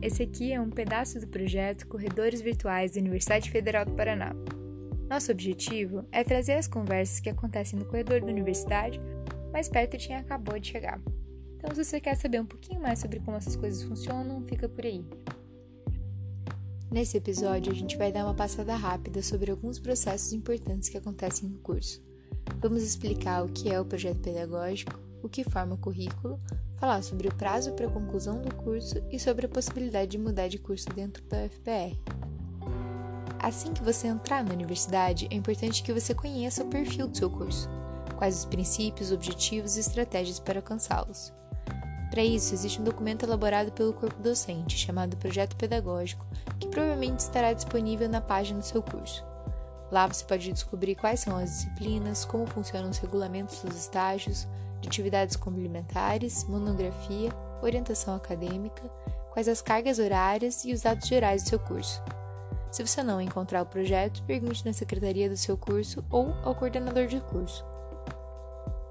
esse aqui é um pedaço do projeto Corredores Virtuais da Universidade Federal do Paraná. Nosso objetivo é trazer as conversas que acontecem no corredor da universidade mais perto de quem acabou de chegar. Então, se você quer saber um pouquinho mais sobre como essas coisas funcionam, fica por aí. Nesse episódio, a gente vai dar uma passada rápida sobre alguns processos importantes que acontecem no curso. Vamos explicar o que é o projeto pedagógico, o que forma o currículo, falar sobre o prazo para a conclusão do curso e sobre a possibilidade de mudar de curso dentro da UFPR. Assim que você entrar na universidade, é importante que você conheça o perfil do seu curso, quais os princípios, objetivos e estratégias para alcançá-los. Para isso, existe um documento elaborado pelo corpo docente, chamado Projeto Pedagógico, que provavelmente estará disponível na página do seu curso. Lá você pode descobrir quais são as disciplinas, como funcionam os regulamentos dos estágios, de atividades complementares, monografia, orientação acadêmica, quais as cargas horárias e os dados gerais do seu curso. Se você não encontrar o projeto, pergunte na secretaria do seu curso ou ao coordenador de curso.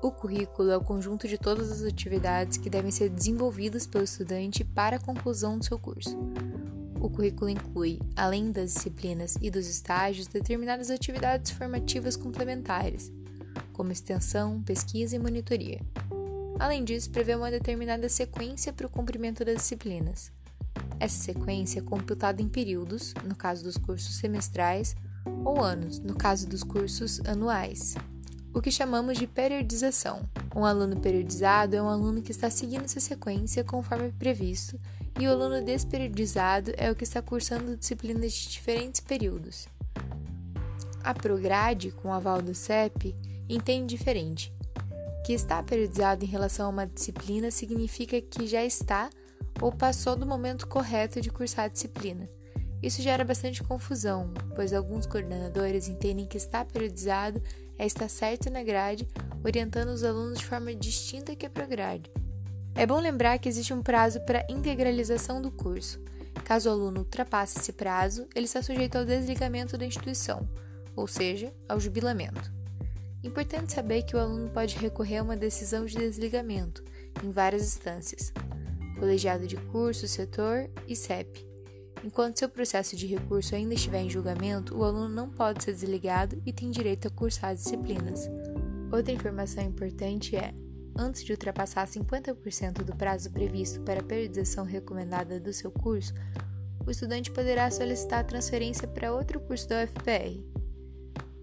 O currículo é o conjunto de todas as atividades que devem ser desenvolvidas pelo estudante para a conclusão do seu curso. O currículo inclui, além das disciplinas e dos estágios, determinadas atividades formativas complementares, como extensão, pesquisa e monitoria. Além disso, prevê uma determinada sequência para o cumprimento das disciplinas. Essa sequência é computada em períodos, no caso dos cursos semestrais, ou anos, no caso dos cursos anuais. O que chamamos de periodização. Um aluno periodizado é um aluno que está seguindo essa sequência conforme previsto e o aluno desperiodizado é o que está cursando disciplinas de diferentes períodos. A Prograde, com o aval do CEP, entende diferente. Que está periodizado em relação a uma disciplina significa que já está ou passou do momento correto de cursar a disciplina. Isso gera bastante confusão, pois alguns coordenadores entendem que estar periodizado é estar certo na grade, orientando os alunos de forma distinta que a Prograde. É bom lembrar que existe um prazo para integralização do curso. Caso o aluno ultrapasse esse prazo, ele está sujeito ao desligamento da instituição, ou seja, ao jubilamento. Importante saber que o aluno pode recorrer a uma decisão de desligamento em várias instâncias: colegiado de curso, setor e CEP. Enquanto seu processo de recurso ainda estiver em julgamento, o aluno não pode ser desligado e tem direito a cursar as disciplinas. Outra informação importante é: antes de ultrapassar 50% do prazo previsto para a periodização recomendada do seu curso, o estudante poderá solicitar transferência para outro curso da UFPR.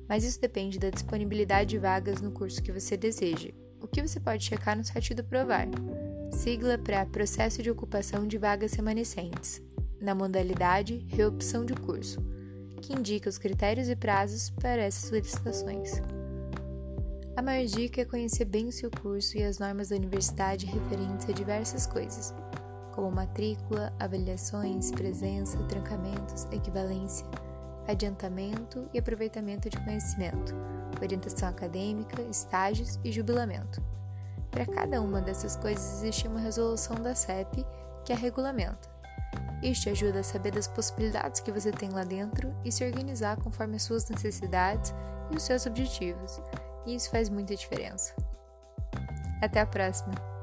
Mas isso depende da disponibilidade de vagas no curso que você deseja, o que você pode checar no site do Provar, sigla para Processo de Ocupação de Vagas Remanescentes, na modalidade Reopção de Curso, que indica os critérios e prazos para essas solicitações. A maior dica é conhecer bem o seu curso e as normas da universidade referentes a diversas coisas, como matrícula, avaliações, presença, trancamentos, equivalência, adiantamento e aproveitamento de conhecimento, orientação acadêmica, estágios e jubilamento. Para cada uma dessas coisas existe uma resolução da CEP que a regulamenta. Isso te ajuda a saber das possibilidades que você tem lá dentro e se organizar conforme as suas necessidades e os seus objetivos e isso faz muita diferença. Até a próxima!